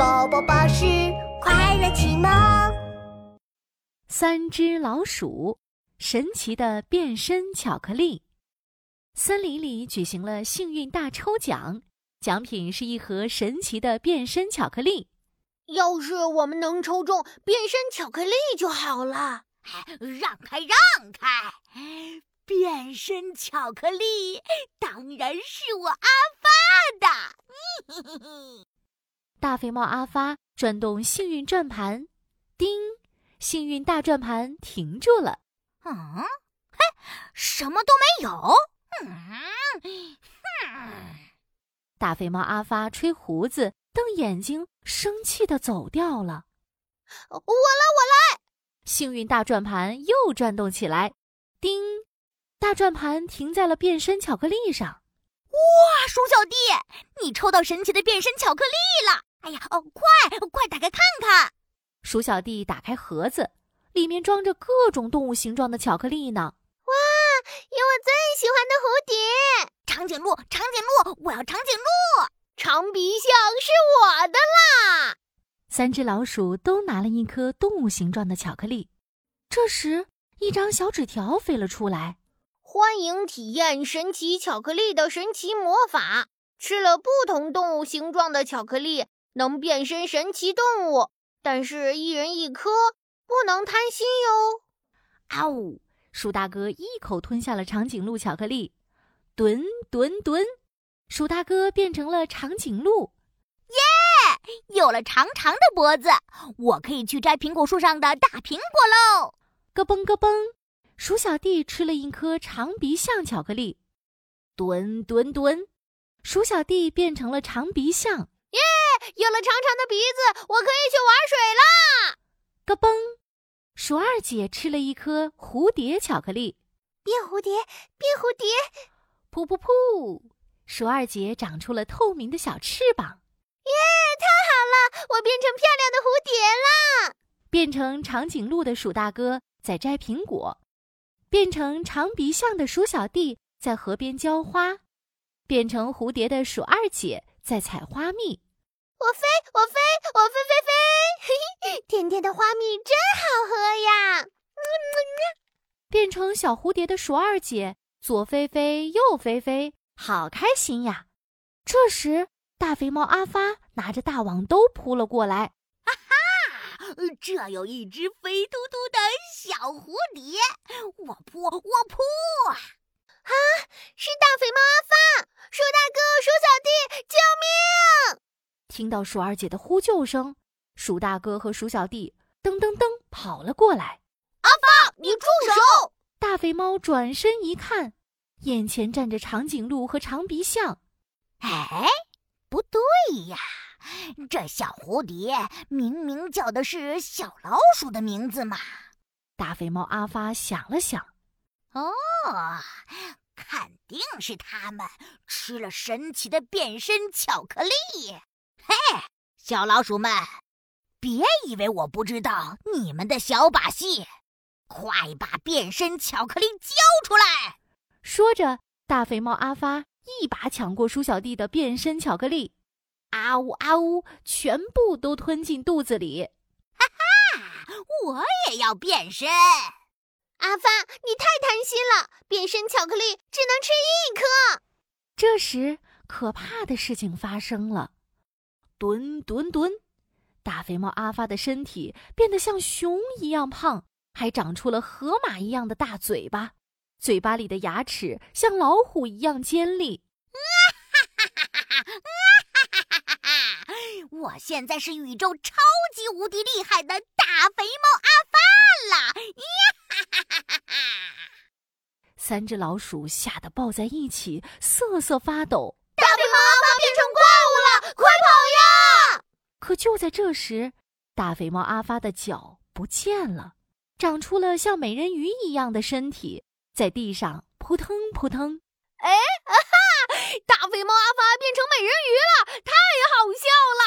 宝宝巴士快乐启蒙。三只老鼠，神奇的变身巧克力。森林里举行了幸运大抽奖，奖品是一盒神奇的变身巧克力。要是我们能抽中变身巧克力就好了。让开，让开！变身巧克力当然是我阿发的。大肥猫阿发转动幸运转盘，叮，幸运大转盘停住了。嗯，嘿，什么都没有。嗯，哼！大肥猫阿发吹胡子，瞪眼睛，生气的走掉了。我来，我来！幸运大转盘又转动起来，叮，大转盘停在了变身巧克力上。哇，鼠小弟，你抽到神奇的变身巧克力了！哎呀，哦，快快打开看看！鼠小弟打开盒子，里面装着各种动物形状的巧克力呢。哇，有我最喜欢的蝴蝶！长颈鹿，长颈鹿，我要长颈鹿！长鼻象是我的啦！三只老鼠都拿了一颗动物形状的巧克力。这时，一张小纸条飞了出来：“欢迎体验神奇巧克力的神奇魔法！吃了不同动物形状的巧克力，能变身神奇动物。但是，一人一颗，不能贪心哟！”啊呜！鼠大哥一口吞下了长颈鹿巧克力。蹲蹲蹲！鼠大哥变成了长颈鹿。耶有了长长的脖子，我可以去摘苹果树上的大苹果喽！咯嘣咯嘣，鼠小弟吃了一颗长鼻象巧克力。蹲蹲蹲，鼠小弟变成了长鼻象。有了长长的鼻子，我可以去玩水啦！咯嘣，鼠二姐吃了一颗蝴蝶巧克力。变蝴蝶，变蝴蝶！噗噗噗，鼠二姐长出了透明的小翅膀。耶！太好了，我变成漂亮的蝴蝶啦！变成长颈鹿的鼠大哥在摘苹果，变成长鼻象的鼠小弟在河边浇花，变成蝴蝶的鼠二姐在采花蜜。我飞，我飞，我飞飞飞！嘿嘿，甜甜的花蜜真好喝呀！变成小蝴蝶的鼠二姐左飞飞，右飞飞，好开心呀！这时。大肥猫阿发拿着大网兜扑了过来，哈哈！这有一只肥嘟嘟的小蝴蝶，我扑，我扑！啊，是大肥猫阿发，鼠大哥，鼠小弟，救命！听到鼠二姐的呼救声，鼠大哥和鼠小弟噔噔噔跑了过来。阿发，你住手！大肥猫转身一看，眼前站着长颈鹿和长鼻象。哎。不对呀，这小蝴蝶明明叫的是小老鼠的名字嘛！大肥猫阿发想了想，哦，肯定是他们吃了神奇的变身巧克力。嘿，小老鼠们，别以为我不知道你们的小把戏，快把变身巧克力交出来！说着，大肥猫阿发。一把抢过鼠小弟的变身巧克力，啊呜啊呜，全部都吞进肚子里。哈哈，我也要变身！阿发，你太贪心了，变身巧克力只能吃一颗。这时，可怕的事情发生了。蹲蹲蹲，大肥猫阿发的身体变得像熊一样胖，还长出了河马一样的大嘴巴。嘴巴里的牙齿像老虎一样尖利。哈哈哈哈哈哈，哎我现在是宇宙超级无敌厉害的大肥猫阿发了！三只老鼠吓得抱在一起，瑟瑟发抖。大肥猫阿发变成怪物了，快跑呀！可就在这时，大肥猫阿发的脚不见了，长出了像美人鱼一样的身体。在地上扑腾扑腾，哎，啊哈！大肥猫阿发变成美人鱼了，太好笑了！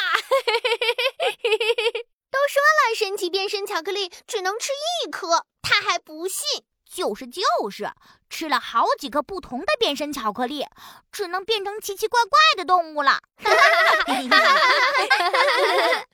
都说了，神奇变身巧克力只能吃一颗，他还不信。就是就是，吃了好几个不同的变身巧克力，只能变成奇奇怪怪的动物了。